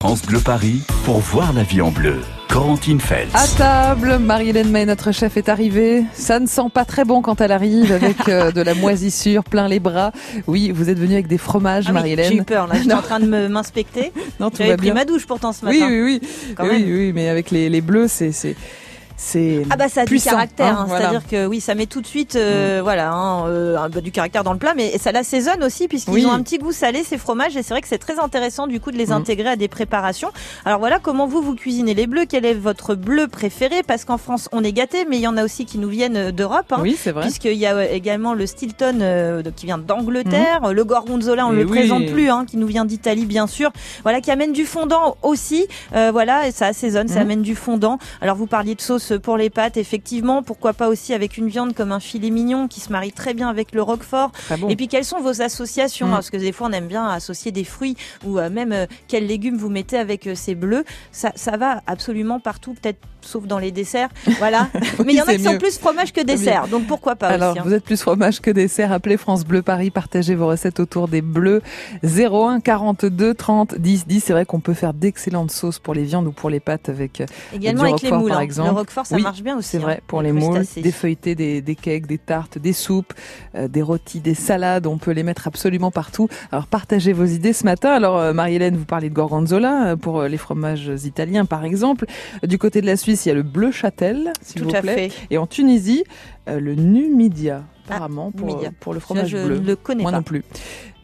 France Bleu Paris pour voir la vie en bleu. Corentine Feltz. À table, Marie-Hélène May, notre chef, est arrivée. Ça ne sent pas très bon quand elle arrive avec euh, de la moisissure plein les bras. Oui, vous êtes venue avec des fromages, Ah oui, Marie-Hélène. J'ai eu peur, là. J'étais en train de me- m'inspecter. Non, va pris bien. ma douche pourtant ce Oui, matin. oui, oui. Quand oui, même. oui, mais avec les, les bleus, c'est, c'est, Ah bah ça a puissant, du caractère, hein, hein, voilà. c'est-à-dire que oui, ça met tout de suite, euh, voilà, hein, euh, du caractère dans le plat, mais ça l'assaisonne aussi puisqu'ils Oui. ont un petit goût salé ces fromages et c'est vrai que c'est très intéressant du coup de les Mm. intégrer à des préparations. Alors voilà, comment vous vous cuisinez les bleus Quel est votre bleu préféré? Parce qu'en France on est gâté, mais il y en a aussi qui nous viennent d'Europe. hein. Oui, c'est vrai. Puisqu'il y a euh, également le Stilton euh, qui vient d'Angleterre, le Gorgonzola on ne le oui. présente plus, hein, qui nous vient d'Italie bien sûr. Voilà, qui amène du fondant aussi. Euh, voilà, et ça assaisonne, ça Mhm. amène du fondant. Alors vous parliez de sauce pour les pâtes, effectivement. Pourquoi pas aussi avec une viande comme un filet mignon qui se marie très bien avec le roquefort. Bon. Et puis quelles sont vos associations Mhm. Parce que des fois on aime bien associer des fruits ou euh, même euh, quels légumes vous mettez avec euh, ces bleus. Ça, ça va absolument partout, peut-être sauf dans les desserts. Voilà. Mais il y en a qui sont mieux. plus fromage que dessert. Donc pourquoi pas Alors, aussi hein. vous êtes plus fromage que dessert. Appelez France Bleu Paris, partagez vos recettes autour des bleus. 01 42 30 10 10. C'est vrai qu'on peut faire d'excellentes sauces pour les viandes ou pour les pâtes avec Également du avec les roquefort, moules. par hein. exemple. Le roquefort, ça Oui, marche bien aussi. C'est vrai, hein, pour avec les moules, des feuilletés, des, des cakes, des tartes, des soupes, euh, des rôtis, des salades, on peut les mettre absolument partout. Alors partagez vos idées ce matin. Alors euh, Marie-Hélène, vous parlez de gorgonzola euh, pour euh, les fromages italiens par exemple. Du côté de la Suisse, il y a le bleu châtel, s'il vous plaît. fait. Et en Tunisie, le numidia, apparemment, pour, pour le fromage je bleu. ne le connais Moi pas. non plus.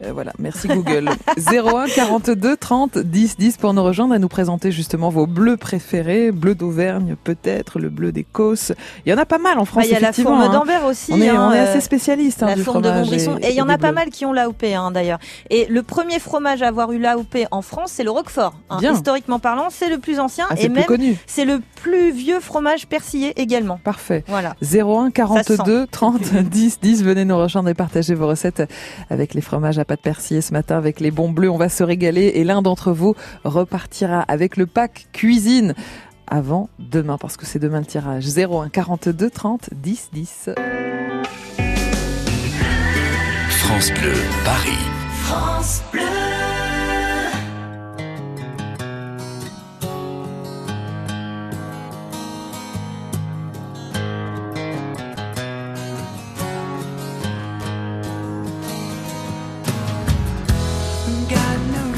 Euh, voilà, merci Google. 01 42 30 10 10 pour nous rejoindre et nous présenter justement vos bleus préférés. Bleu d'Auvergne peut-être, le bleu des Causses. Il y en a pas mal en Bah, France, Il y a la fourme hein. d'Ambert aussi. On est, hein, on est euh, assez spécialiste hein, la du fourme de. Montbrisson. Et il y en a pas bleus. mal qui ont l'AOP hein, d'ailleurs. Et le premier fromage à avoir eu l'AOP en France, c'est le Roquefort. Bien. Historiquement parlant, c'est le plus ancien Ah, et même c'est le plus vieux fromage persillé également. Parfait. Voilà. 01 42 sent. 30 10 10. Venez nous rejoindre et partager vos recettes avec les fromages à pâte persillée ce matin, avec les bons bleus. On va se régaler et l'un d'entre vous repartira avec le pack cuisine avant demain parce que c'est demain le tirage. 01 42 30 10 10. France Bleu Paris. Got I know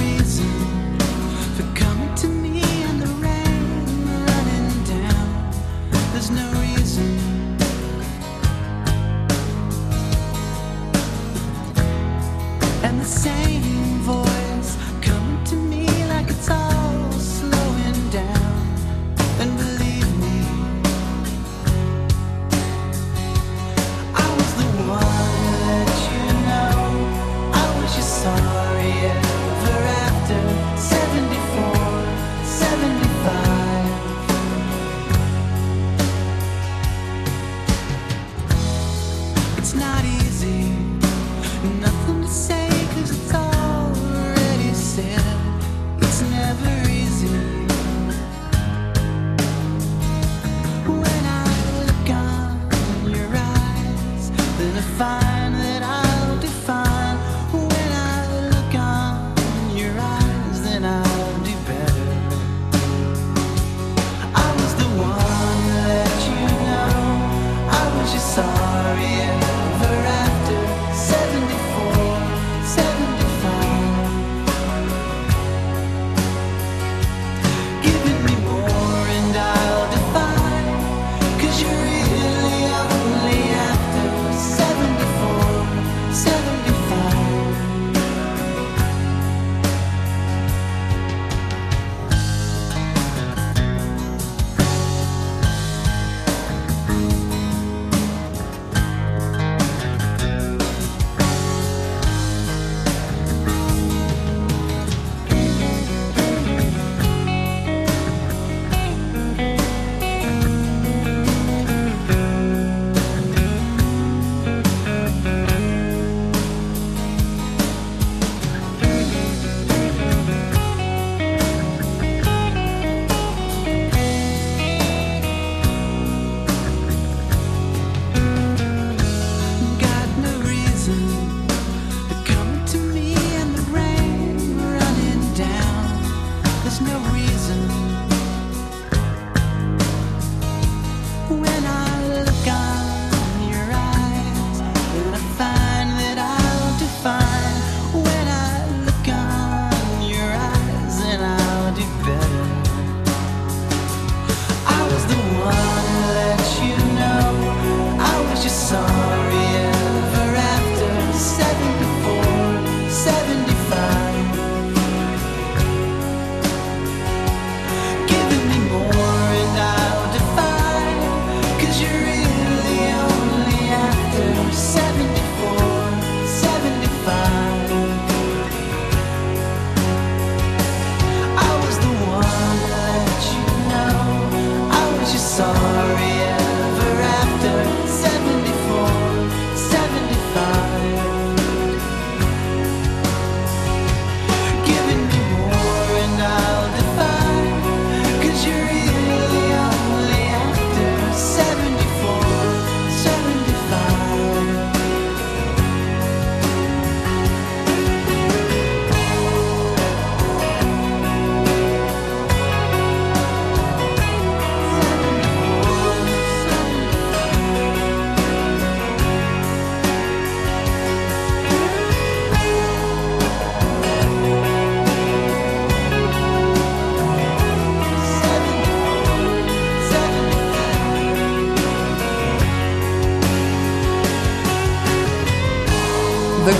find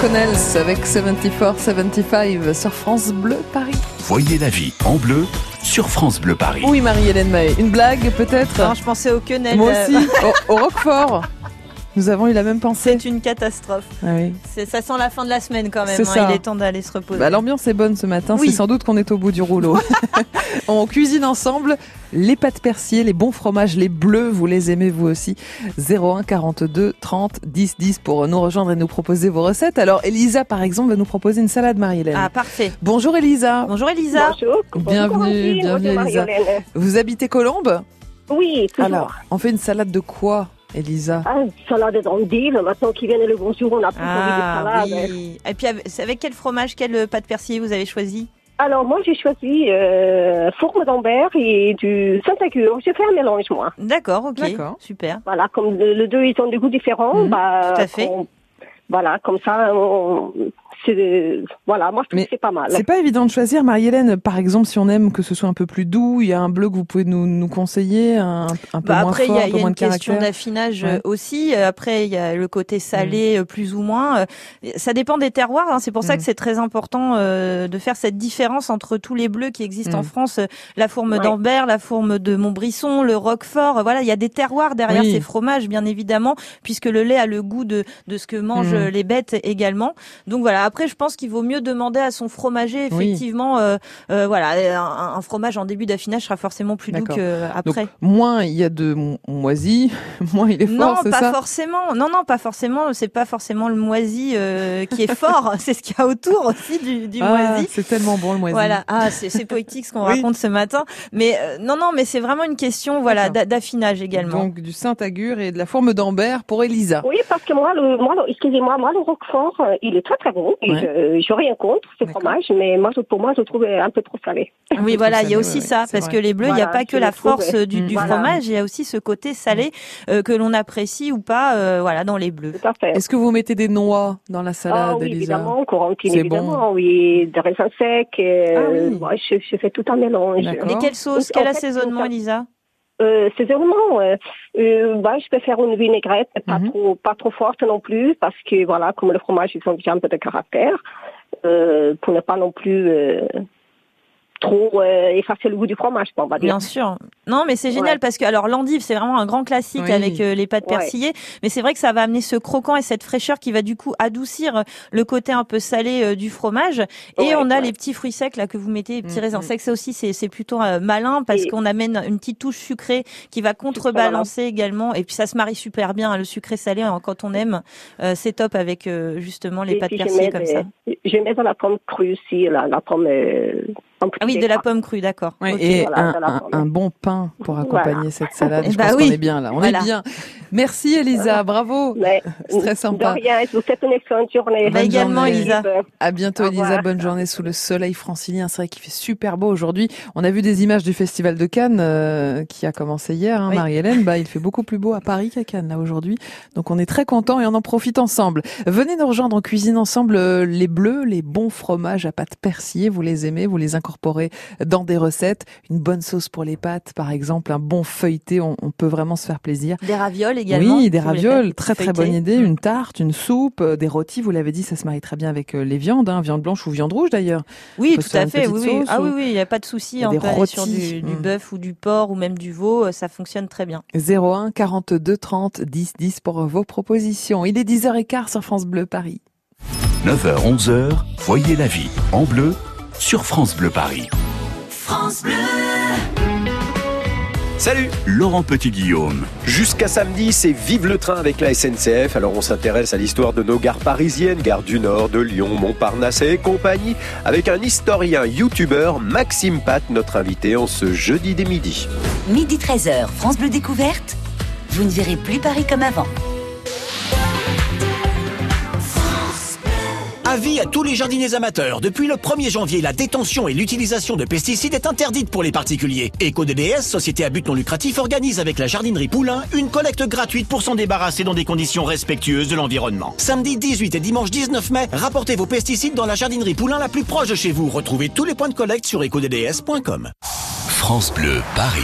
Connells avec 74-75 sur France Bleu Paris. Voyez la vie en bleu sur France Bleu Paris. Oui, Marie-Hélène Mahé. Une blague peut-être? Non, je pensais au quenelle. Moi aussi, au, au Roquefort. Nous avons eu la même pensée. C'est une catastrophe. Ah oui. C'est- Ça sent la fin de la semaine quand même. C'est hein. ça. Il est temps d'aller se reposer. Bah, L'ambiance est bonne ce matin, Oui. c'est sans doute qu'on est au bout du rouleau. On cuisine ensemble les pâtes persillées, les bons fromages, les bleus, vous les aimez vous aussi. 01 42 30 10 10 pour nous rejoindre et nous proposer vos recettes. Alors Elisa par exemple va nous proposer une salade Marie-Hélène. Ah, parfait. Bonjour Elisa, Bonjour Elisa. Bonjour. Bienvenue, bienvenue, Bonjour, Elisa. Vous habitez Colombes? Oui, toujours. Alors, on fait une salade de quoi? Elisa Ah, salade d'endive. Maintenant qu'il vient le bonjour, on a plus Ah envie de salade. oui. Et puis avec- quel fromage, quelle euh, pâte persillée vous avez choisi Alors, moi, j'ai choisi euh, fourme d'Ambert et du Saint-Agur. J'ai fait un mélange, moi. D'accord, ok. D'accord. Super. Voilà, comme le, le deux, ils ont des goûts différents. Mhm, bah, tout à fait. on- voilà, comme ça, on- c'est, voilà, moi, je trouve Mais que c'est pas mal. C'est pas évident de choisir, Marie-Hélène. Par exemple, si on aime que ce soit un peu plus doux, il y a un bleu que vous pouvez nous, nous conseiller, un, un peu Bah moins après, il fort, y a, un il y peu a moins une de question caractère. d'affinage Ouais. Mm. euh, aussi. Euh, Après, il y a le côté salé euh, plus ou moins. Ça dépend des terroirs. hein. C'est pour ça Mm. que c'est très important euh, de faire cette différence entre tous les bleus qui existent Mm. en France. Euh, La fourme Ouais. d'Ambert, la fourme de Montbrisson, le Roquefort. Voilà, il y a des terroirs derrière Oui. ces fromages, bien évidemment, puisque le lait a le goût de, de ce que mangent Mm. euh, les bêtes également. Donc voilà. Après, je pense qu'il vaut mieux demander à son fromager, Oui. effectivement. euh, euh, voilà, un, un fromage en début d'affinage sera forcément plus doux D'accord. que Donc, après. moins il y a de mo- moisi, moins il est Non, fort, c'est pas ça? forcément. Non, non, pas forcément. C'est pas forcément le moisi euh, qui est fort. c'est ce qu'il y a autour aussi du, du Ah, moisi. c'est tellement bon le moisi. Voilà. Ah, c'est poétique ce qu'on Oui. raconte ce matin. Mais euh, non, non, mais c'est vraiment une question, voilà, d'affinage également. Donc du Saint-Agur et de la fourme d'Ambert pour Elisa. Oui, parce que moi, le, moi, excusez-moi, moi, le Roquefort, euh, il est très très bon. Et Ouais. je, je rien contre ce fromage, mais moi, je- pour moi, je le trouve un peu trop salé. oui, Trop voilà, il y a aussi ouais, ça, parce vrai. que les bleus, il n'y a Voilà, pas que la force ouais. du, du Mm. Voilà. fromage, il y a aussi ce côté salé euh, que l'on apprécie ou pas, euh, voilà, dans les bleus. Tout à fait. Est-ce que vous mettez des noix dans la Ah salade, oui, Elisa évidemment, Corentine, évidemment, oui, des raisins secs. euh, Ah oui. ouais, je, je fais tout un mélange. Et quelle sauce, quel assaisonnement, Elisa? Euh, saisonnement, euh, euh, bah, je peux faire une vinaigrette, pas Mhm. trop, pas trop forte non plus, parce que voilà, comme le fromage, ils ont déjà un peu de caractère, euh, pour ne pas non plus euh, trop euh, effacer le goût du fromage, quoi, on va dire. Bien sûr. Non, mais c'est génial Ouais. parce que alors l'endive c'est vraiment un grand classique Oui. avec euh, les pâtes Ouais. persillées, mais c'est vrai que ça va amener ce croquant et cette fraîcheur qui va du coup adoucir euh, le côté un peu salé euh, du fromage. Et Ouais, on a ouais. les petits fruits secs là que vous mettez, les petits Mm, raisins mm. secs, ça aussi c'est c'est plutôt euh, malin parce Et- qu'on amène une petite touche sucrée qui va contrebalancer également. Et puis ça se marie super bien hein, le sucré salé hein, quand on aime, euh, c'est top avec euh, justement les Et pâtes persillées comme des- ça. Je mets de la pomme crue aussi, la, la pomme, euh, En plus Ah oui, de la pomme crue, d'accord. Ouais, et voilà, un, bon pain pour accompagner Voilà. cette salade. Eh Je bah pense oui. qu'on est bien là. On Voilà. est bien. Merci Elisa, bravo. Mais, C'est très sympa. De rien, je vous souhaite une excellente journée. Bah, également, journée. Elisa. À bientôt Au Elisa, revoir. bonne journée sous le soleil francilien. C'est vrai qu'il fait super beau aujourd'hui. On a vu des images du festival de Cannes euh, qui a commencé hier, hein, Oui. Marie-Hélène. Bah, il fait beaucoup plus beau à Paris qu'à Cannes là aujourd'hui. Donc on est très contents et on en profite ensemble. Venez nous rejoindre en cuisine ensemble euh, les bleus, les bons fromages à pâte persillée. Vous les aimez, vous les incorporez dans des recettes. Une bonne sauce pour les pâtes, par exemple, un bon feuilleté. On, on peut vraiment se faire plaisir. Des ravioles également. Oui, des ravioles, très très bonne idée. Mm. Une tarte, une soupe, euh, des rôtis, vous l'avez dit, ça se marie très bien avec euh, les viandes, hein, viande blanche ou viande rouge d'ailleurs. Oui, tout à fait. Oui, Ah ou- oui, oui, il n'y a pas de souci. On des peut aller sur rôtis. du, du Mm. bœuf ou du porc ou même du veau. euh, Ça fonctionne très bien. 01 42 30 10 10 pour vos propositions. Il est 10h15 sur France Bleu Paris. 9h, 11h, voyez la vie en bleu sur France Bleu Paris. Salut Laurent Petit-Guillaume. Jusqu'à samedi, c'est Vive le train avec la SNCF. Alors on s'intéresse à l'histoire de nos gares parisiennes, gare du Nord, de Lyon, Montparnasse et compagnie, avec un historien youtubeur, Maxime Pat, notre invité en ce jeudi des midi. Midi 13h, France Bleu Découverte. Vous ne verrez plus Paris comme avant. Avis à tous les jardiniers amateurs. Depuis le 1er janvier, la détention et l'utilisation de pesticides est interdite pour les particuliers. EcoDDS, société à but non lucratif, organise avec la jardinerie Poulain une collecte gratuite pour s'en débarrasser dans des conditions respectueuses de l'environnement. Samedi 18 et dimanche 19 mai, rapportez vos pesticides dans la jardinerie Poulain la plus proche de chez vous. Retrouvez tous les points de collecte sur ecodds.com. France Bleu Paris.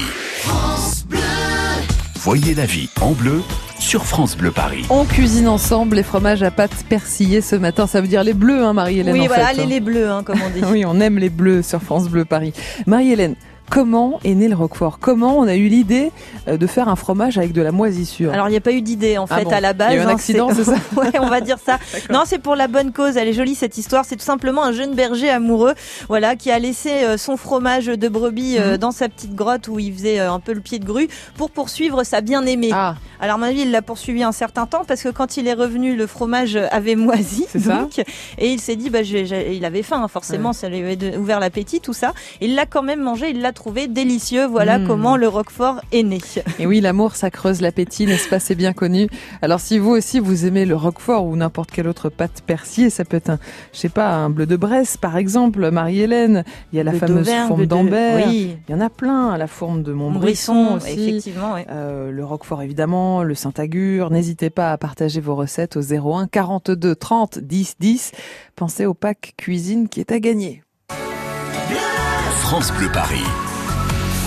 Voyez la vie en bleu sur France Bleu Paris. On cuisine ensemble les fromages à pâte persillée ce matin. Ça veut dire les bleus, hein, Marie-Hélène Oui, en voilà, fait, les hein. les bleus, hein, comme on dit. Oui, on aime les bleus sur France Bleu Paris. Marie-Hélène, comment est né le Roquefort? Comment on a eu l'idée euh, de faire un fromage avec de la moisissure? Alors, il n'y a pas eu d'idée, en Ah fait, bon à la base. Il y a eu un hein, accident, c'est ça? Ouais, on va dire ça. Non, c'est pour la bonne cause. Elle est jolie, cette histoire. C'est tout simplement un jeune berger amoureux, voilà, qui a laissé euh, son fromage de brebis Mhm. euh, dans sa petite grotte où il faisait un peu le pied de grue pour poursuivre sa bien-aimée. Ah, Alors, à mon avis, il l'a poursuivi un certain temps parce que quand il est revenu, le fromage avait moisi. C'est ça donc, Et il s'est dit, bah, il avait faim, hein, forcément, ça lui avait ouvert l'appétit, tout ça. Il l'a quand même mangé, il l'a trouvé délicieux. Voilà Mm. comment le Roquefort est né. et oui, l'amour, ça creuse l'appétit, n'est-ce pas? C'est bien connu. Alors, si vous aussi, vous aimez le Roquefort ou n'importe quelle autre pâte persillée, ça peut être un, je sais pas, un bleu de Bresse, par exemple, Marie-Hélène. Il y a la Le fameuse de- d'Ambert. Oui, Il y en a plein, la fourme de Montbrisson aussi. effectivement. Euh, le Roquefort évidemment, le Saint-Agur. N'hésitez pas à partager vos recettes au 01 42 30 10 10. Pensez au pack cuisine qui est à gagner. France Bleu Paris.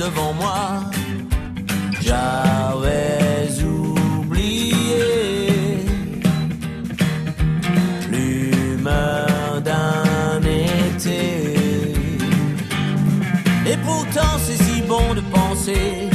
devant moi. J'avais oublié l'humeur d'un été. Et pourtant c'est si bon de penser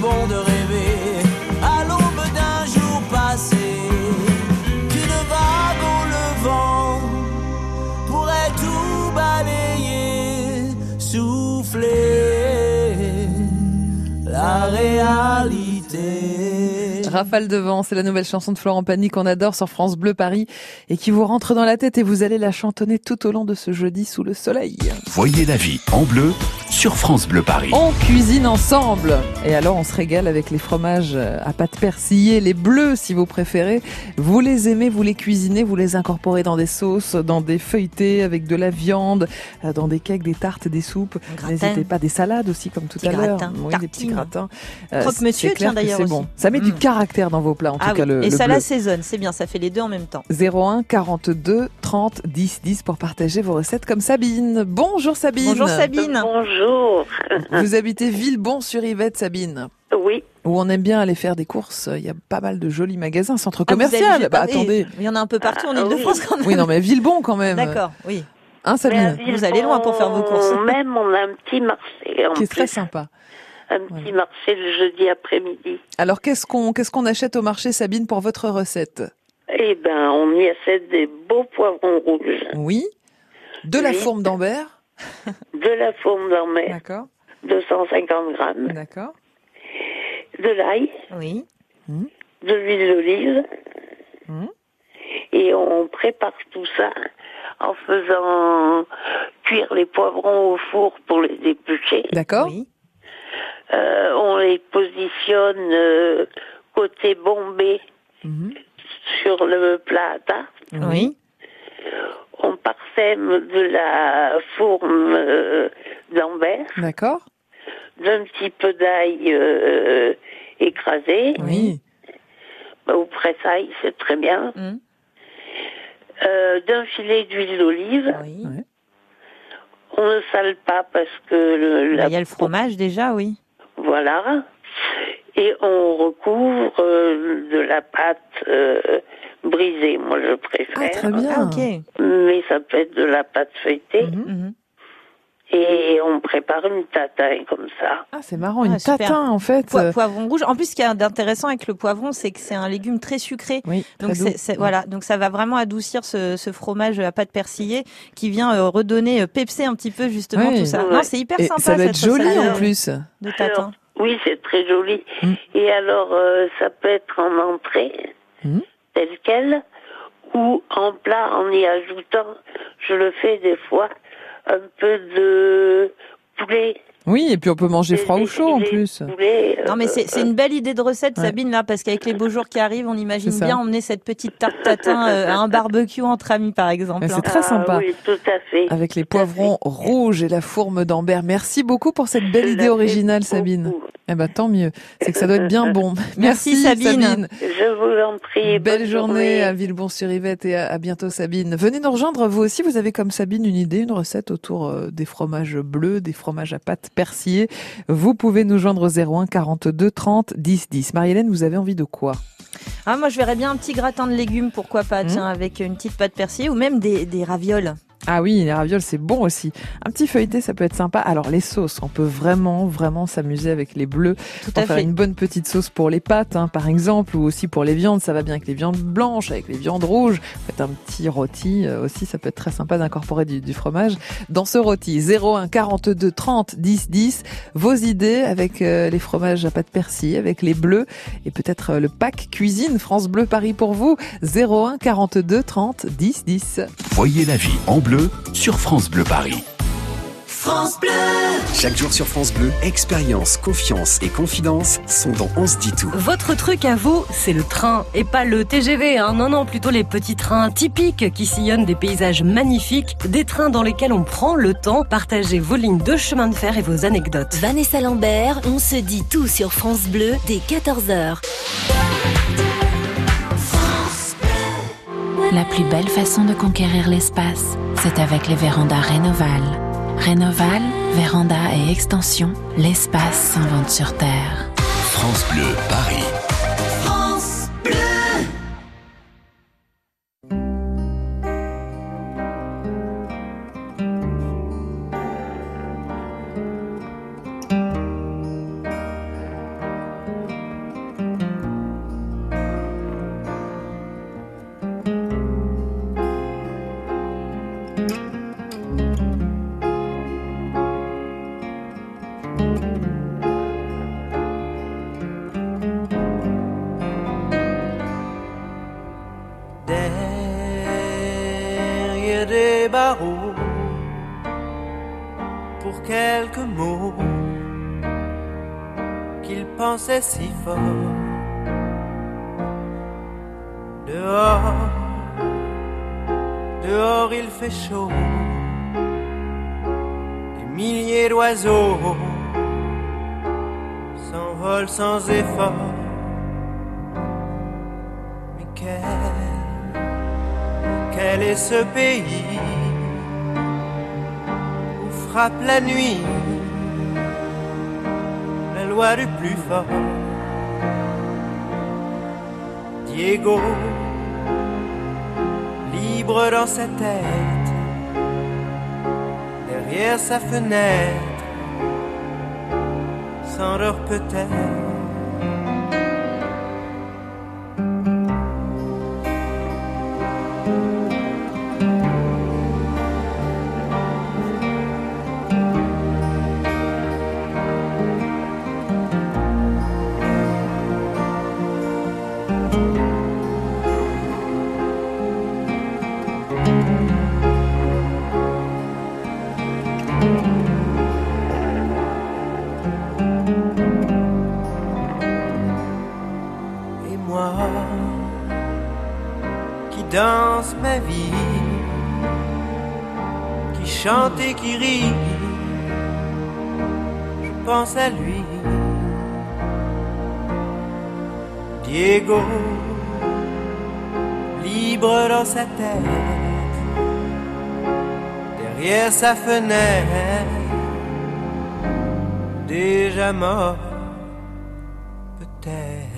bon de rêver à l'aube d'un jour passé qu'une vague au levant pourrait tout balayer, souffler la réalité. Rafale de vent, c'est la nouvelle chanson de Florent Pagny qu'on adore sur France Bleu Paris et qui vous rentre dans la tête et vous allez la chantonner tout au long de ce jeudi sous le soleil. Voyez la vie en bleu sur France Bleu Paris. On cuisine ensemble et alors on se régale avec les fromages à pâte persillée, les bleus si vous préférez. Vous les aimez, vous les cuisinez, vous les incorporez dans des sauces, dans des feuilletés avec de la viande, euh, dans des cakes, des tartes, des soupes. N'hésitez pas, des salades aussi comme tout Petit à l'heure. Oui, des petits gratins. Croque-monsieur, clair tiens, d'ailleurs, bon. Ça met du Mm. caractère dans vos plats en Ah tout cas oui. le, Et le ça l'assaisonne, c'est bien, ça fait les deux en même temps. 01 42 30 10 10 pour partager vos recettes comme Sabine. Bonjour Sabine. Bonjour Sabine. Bonjour. Vous habitez Villebon-sur-Yvette, Sabine. Oui. Où on aime bien aller faire des courses. Il y a pas mal de jolis magasins, centre Ah, commercial. bah attendez. Il y en a un peu partout en Ah, Ile-de-France oui. quand même. Oui, non, mais Villebon quand même. D'accord, oui. Hein, Sabine Vous allez loin pour faire vos courses. Même, on a un petit marché en Qui est très sympa. Un petit marché le jeudi après-midi. Alors qu'est-ce qu'on qu'est-ce qu'on achète au marché, Sabine, pour votre recette? Eh ben, on y achète des beaux poivrons rouges, Oui. De la fourme d'Ambert. de la fourme d'en-mer, D'accord. 250 grammes, D'accord. de l'ail, Oui. de l'huile d'olive. Mhm. Et on prépare tout ça en faisant cuire les poivrons au four pour les éplucher. D'accord. Oui. Euh, on les positionne euh, côté bombé Mhm. sur le plat à tarte. Oui. On parsème de la fourme euh, d'Ambert, D'accord. d'un petit peu d'ail euh, écrasé, Oui. bah, ou pressail, c'est très bien, Mm. euh, d'un filet d'huile d'olive. Oui. On ne sale pas parce que le, Bah, la Il y a le fromage déjà, oui. Voilà. Et on recouvre euh, de la pâte euh, brisée, moi je préfère. Ah, très bien. Ah, ok. Mais ça peut être de la pâte feuilletée. Mhm. Et on prépare une tatin comme ça. Ah, c'est marrant, Ah, une super. tatin en fait. Po- poivron rouge. En plus, ce qui est d'intéressant avec le poivron, c'est que c'est un légume très sucré. Oui, très Donc c'est, c'est- voilà, donc ça va vraiment adoucir ce, ce fromage à pâte persillée qui vient euh, redonner, euh, pepser un petit peu justement tout ça. Ouais. Non, c'est hyper Et sympa. ça doit être joli en de- plus. De tatin. Oui, c'est très joli. Mm. Et alors, euh, ça peut être en entrée, Mm. Tel quel, ou en plat en y ajoutant, je le fais des fois, un peu de poulet. Oui, et puis on peut manger froid ou chaud en plus. poulet, Non mais euh, c'est, c'est une belle idée de recette Ouais. Sabine là parce qu'avec les beaux jours qui arrivent on imagine bien emmener cette petite tarte tatin euh, à un barbecue entre amis par exemple. Mais c'est hein. très ah sympa. Oui, tout à fait. Avec les poivrons rouges et la fourme d'Ambert. Merci beaucoup pour cette belle idée originale, beaucoup. Sabine. Eh ben, tant mieux. C'est que ça doit être bien bon. Merci, Sabine. Je vous en prie. Belle bonne journée à Villebon-sur-Yvette et à, à bientôt Sabine. Venez nous rejoindre, vous aussi, vous avez comme Sabine une idée, une recette autour euh, des fromages bleus, des fromages à pâte persillée. Vous pouvez nous joindre au 01 42 30 10 10. Marie-Hélène, vous avez envie de quoi? Ah, moi je verrais bien un petit gratin de légumes pourquoi pas Mmh. tiens avec une petite pâte persillée ou même des, des ravioles. Ah oui, les ravioles, c'est bon aussi. Un petit feuilleté, ça peut être sympa. Alors les sauces, on peut vraiment, vraiment s'amuser avec les bleus. Tout On à faire fait. une bonne petite sauce pour les pâtes, hein, par exemple, ou aussi pour les viandes. Ça va bien avec les viandes blanches, avec les viandes rouges. Faites un petit rôti euh, aussi, ça peut être très sympa d'incorporer du, du fromage dans ce rôti. 01 42 30 10 10. Vos idées avec euh, les fromages à pâte persil, avec les bleus et peut-être euh, le pack cuisine France Bleu Paris pour vous. 01 42 30 10 10. Voyez la vie en bleu sur France Bleu Paris. France Bleu. Chaque jour sur France Bleu, expérience, confiance et confidence sont dans On se dit tout. Votre truc à vous, c'est le train et pas le TGV. Hein. Non, non, plutôt les petits trains typiques qui sillonnent des paysages magnifiques, des trains dans lesquels on prend le temps. Partagez vos lignes de chemin de fer et vos anecdotes. Vanessa Lambert, on se dit tout sur France Bleu dès 14h. La plus belle façon de conquérir l'espace, c'est avec les vérandas Rénoval. Rénoval, véranda et extension, l'espace s'invente sur Terre. France Bleu Paris. Si fort. Dehors, dehors il fait chaud, des milliers d'oiseaux s'envolent sans effort. Mais quel, quel est ce pays où frappe la nuit la loi du plus fort? Libre dans sa tête, derrière sa fenêtre, s'endort peut-être. Chante et qui rit, je pense à lui. Diego, libre dans sa tête, derrière sa fenêtre, déjà mort peut-être.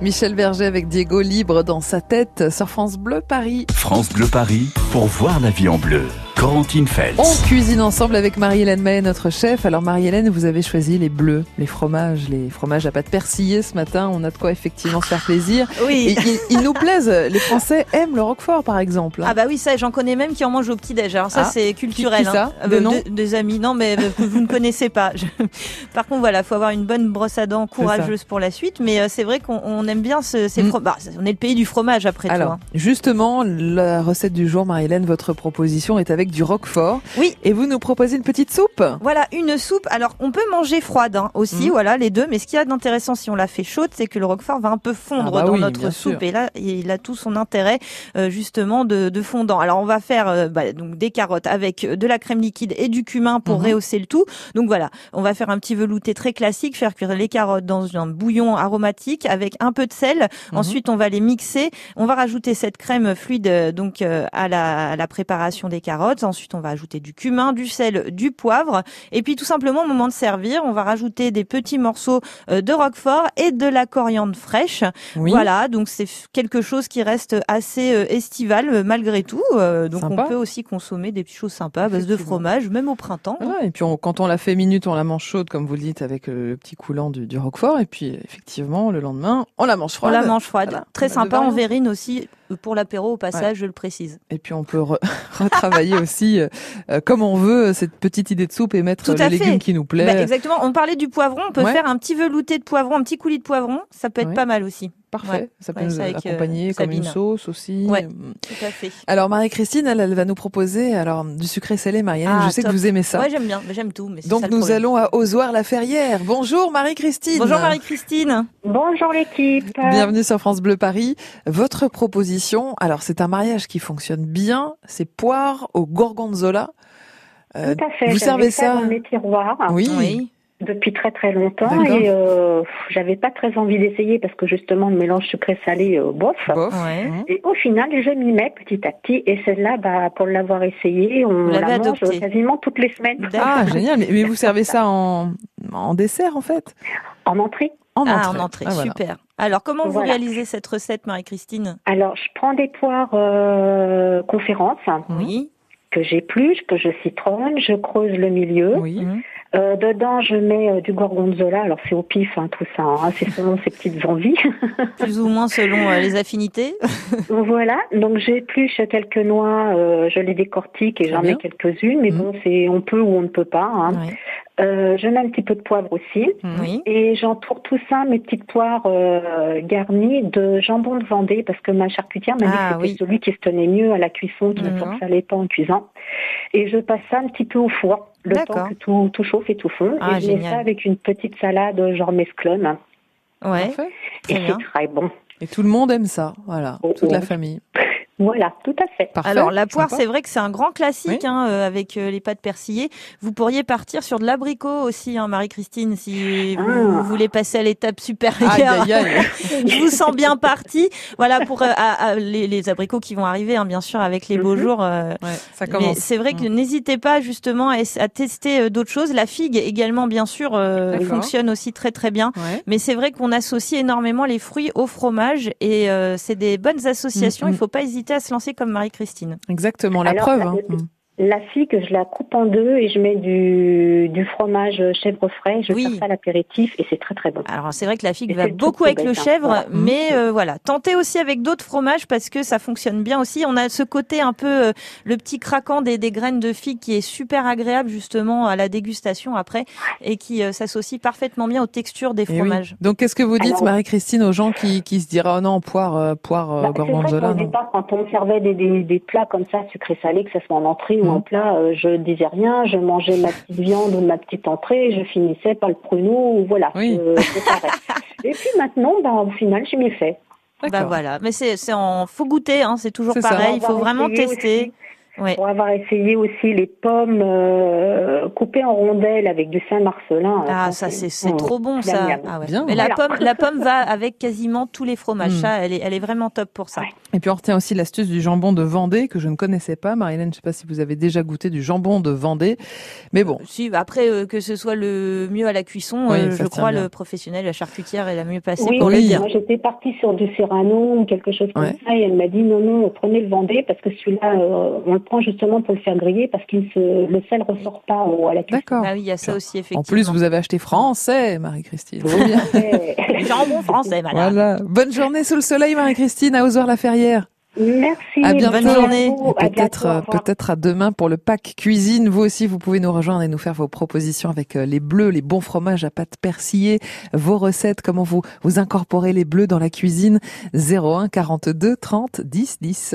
Michel Berger avec Diego libre dans sa tête sur France Bleu Paris. France Bleu Paris pour voir la vie en bleu. Corentine Feltz. On cuisine ensemble avec Marie-Hélène May, notre chef. Alors Marie-Hélène, vous avez choisi les bleus, les fromages, les fromages à pâte persillée ce matin. On a de quoi effectivement se faire plaisir. Oui. Et ils, ils nous plaisent. Les Français aiment le Roquefort, par exemple. Ah bah oui, ça, j'en connais même qui en mangent au petit-déj. Alors ça, Ah, c'est culturel. qui- qui ça? Hein. De Euh, de- Des amis. Non, mais euh, que vous ne connaissez pas. Je- Par contre, voilà, faut avoir une bonne brosse à dents courageuse pour la suite. Mais euh, c'est vrai qu'on on aime bien ce, ces Mm. fromages. on est le pays du fromage après tout. Alors, hein. justement, la recette du jour, Marie-Hélène, votre proposition est avec du Roquefort. Oui. Et vous nous proposez une petite soupe Voilà, une soupe. Alors, on peut manger froide hein, aussi, Mhm. voilà, les deux. Mais ce qu'il y a d'intéressant si on la fait chaude, c'est que le roquefort va un peu fondre Ah bah dans oui, notre soupe. sûr. Et là, il a tout son intérêt, euh, justement, de, de fondant. Alors, on va faire euh, bah, donc des carottes avec de la crème liquide et du cumin pour Mhm. rehausser le tout. Donc voilà, on va faire un petit velouté très classique, faire cuire les carottes dans un bouillon aromatique avec un peu de sel. Mhm. Ensuite, on va les mixer. On va rajouter cette crème fluide euh, donc euh, à la, à la préparation des carottes. Ensuite, on va ajouter du cumin, du sel, du poivre. Et puis tout simplement, au moment de servir, on va rajouter des petits morceaux euh, de roquefort et de la coriandre fraîche. Oui. Voilà, donc c'est quelque chose qui reste assez euh, estival euh, malgré tout. Donc Sympa. on peut aussi consommer des petites choses sympas à base de fromage, même au printemps. Voilà, et puis on- quand on la fait minute, on la mange chaude, comme vous le dites, avec le petit coulant du, du Roquefort. Et puis effectivement, le lendemain, on la mange On froide. la mange froide. Voilà. Très On sympa en variantes. verrine aussi pour l'apéro au passage, Ouais. je le précise. Et puis on peut re- retravailler aussi euh, euh, comme on veut cette petite idée de soupe et mettre les légumes qui nous. Bah, exactement. On parlait du poivron. On peut Ouais. faire un petit velouté de poivron, un petit coulis de poivron. Ça peut être Ouais. pas mal aussi. Parfait. Ouais. Ça peut Ouais, nous euh, accompagner comme une sauce aussi. Ouais, tout à fait. Alors Marie-Christine, elle, elle va nous proposer alors du sucré salé, Marianne. Ah, je sais top. que vous aimez ça. Ouais, j'aime bien. J'aime tout. Mais Donc ça nous allons à Ozoir-la-Ferrière. Bonjour Marie-Christine. Bonjour Marie-Christine. Bonjour l'équipe. Bienvenue sur France Bleu Paris. Votre proposition, alors c'est un mariage qui fonctionne bien, c'est poire au gorgonzola. Euh, Tout à fait. Vous servez ça ça dans mes tiroirs. Oui. Depuis très très longtemps et euh, j'avais pas très envie d'essayer parce que justement le mélange sucré-salé euh, bof. Ouais. Et au final, je m'y mets petit à petit et celle-là, bah, pour l'avoir essayé, on Vous la mange adoptée. quasiment toutes les semaines. Ah génial, mais, mais vous servez ça en, en dessert en fait? En entrée. En ah, entrée. en entrée. Ah, voilà. Super. Alors, comment vous Voilà. réalisez cette recette, Marie-Christine? Alors, je prends des poires euh, conférences Oui. que j'épluche, que je citronne, je creuse le milieu. Oui. Euh, dedans, je mets euh, du gorgonzola. Alors, c'est au pif, hein, tout ça. hein, c'est selon ses petites envies. Plus ou moins selon euh, les affinités. voilà. Donc, j'épluche quelques noix. euh, je les décortique et j'en mets quelques-unes. Mais Mhm. bon, c'est on peut ou on ne peut pas. hein. Euh, je mets un petit peu de poivre aussi. Oui. Et j'entoure tout ça, mes petites poires euh, garnies de jambon de Vendée, parce que ma charcutière m'a dit Ah, que c'était oui. celui qui se tenait mieux à la cuisson, qui ne Mhm. s'ensalait pas en cuisant. Et je passe ça un petit peu au four, le temps que tout, tout chauffe et tout fond. Ah, et je mets ça avec une petite salade genre mesclone. Ouais. Et c'est très bon. Et tout le monde aime ça, voilà, Oh, toute la oh. famille. Voilà, tout à fait. Parfait, Alors la poire, c'est vrai que c'est un grand classique hein, euh, avec euh, les pâtes persillées. Vous pourriez partir sur de l'abricot aussi, hein, Marie-Christine, si vous, Ah. voulez passer à l'étape supérieure. Aïe, aïe, aïe. Je vous sens bien parti. Voilà pour euh, à- à- les, les abricots qui vont arriver, hein, bien sûr, avec les beaux Mhm. jours. euh, Ouais, ça mais commence. c'est vrai que n'hésitez pas justement à, tester euh, d'autres choses. La figue également, bien sûr, euh, fonctionne aussi très très bien. Ouais. Mais c'est vrai qu'on associe énormément les fruits au fromage et euh, c'est des bonnes associations. Mm, mm. Il faut pas hésiter à se lancer comme Marie-Christine. Exactement, la Alors, preuve. la- hein. La figue, je la coupe en deux et je mets du, du fromage chèvre frais. Je Oui. sers ça à l'apéritif et c'est très très bon. Alors c'est vrai que la figue Et va c'est beaucoup avec bête, le hein. chèvre, Voilà. mais euh, voilà, tentez aussi avec d'autres fromages parce que ça fonctionne bien aussi. On a ce côté un peu euh, le petit craquant des, des graines de figue qui est super agréable justement à la dégustation après et qui euh, s'associe parfaitement bien aux textures des Eh oui. fromages. Donc, qu'est-ce que vous dites, Marie-Christine, aux gens qui, qui se diraient, oh non, poire, euh, poire euh, Bah, c'est vrai gorgonzola, qu'au non départ, quand on servait des, des, des plats comme ça, sucré-salé, que ce soit en entrée ou Mhm. en plat, euh, je disais rien, je mangeais ma petite viande ou ma petite entrée, je finissais par le pruneau, ou voilà, Oui. je séparais. Et puis maintenant, bah, au final, j'ai mieux fait. Bah voilà, mais c'est c'est en faut goûter, hein, c'est toujours C'est pareil. Il faut vraiment tester. aussi. Ouais. Pour avoir essayé aussi les pommes euh, coupées en rondelles avec du Saint-Marcelin. Ah, euh, ça c'est c'est mmh, trop bon ça. Ah ouais. Bien. Mais la pomme, la pomme va avec quasiment tous les fromages. Mm. Ça, elle est, elle est vraiment top pour ça. Ouais. Et puis on retient aussi l'astuce du jambon de Vendée que je ne connaissais pas. Marilène, je sais pas si vous avez déjà goûté du jambon de Vendée, mais bon. Si, bah après euh, que ce soit le mieux à la cuisson, Oui, euh, je crois bien. le professionnel, la charcutière est la mieux Oui, pour oui. le oui, dire. moi j'étais partie sur du Serrano ou quelque chose comme Ouais. ça et elle m'a dit non, non, prenez le Vendée parce que celui-là, euh, on le prend justement pour le faire griller parce qu'il se, le sel ressort pas au, à la cuisson. D'accord. Ah oui, il y a ça aussi effectivement. En plus, vous avez acheté français, Marie-Christine. Ouais. jambon français, madame. Voilà. Bonne journée sous le soleil, Marie-Christine, à Ozoir-la-Ferrière. Merci. À bientôt. Bonne journée. Peut-être, peut-être à demain pour le pack cuisine. Vous aussi, vous pouvez nous rejoindre et nous faire vos propositions avec euh, les bleus, les bons fromages à pâte persillée, vos recettes, comment vous, vous incorporez les bleus dans la cuisine? 01 42 30 10 10.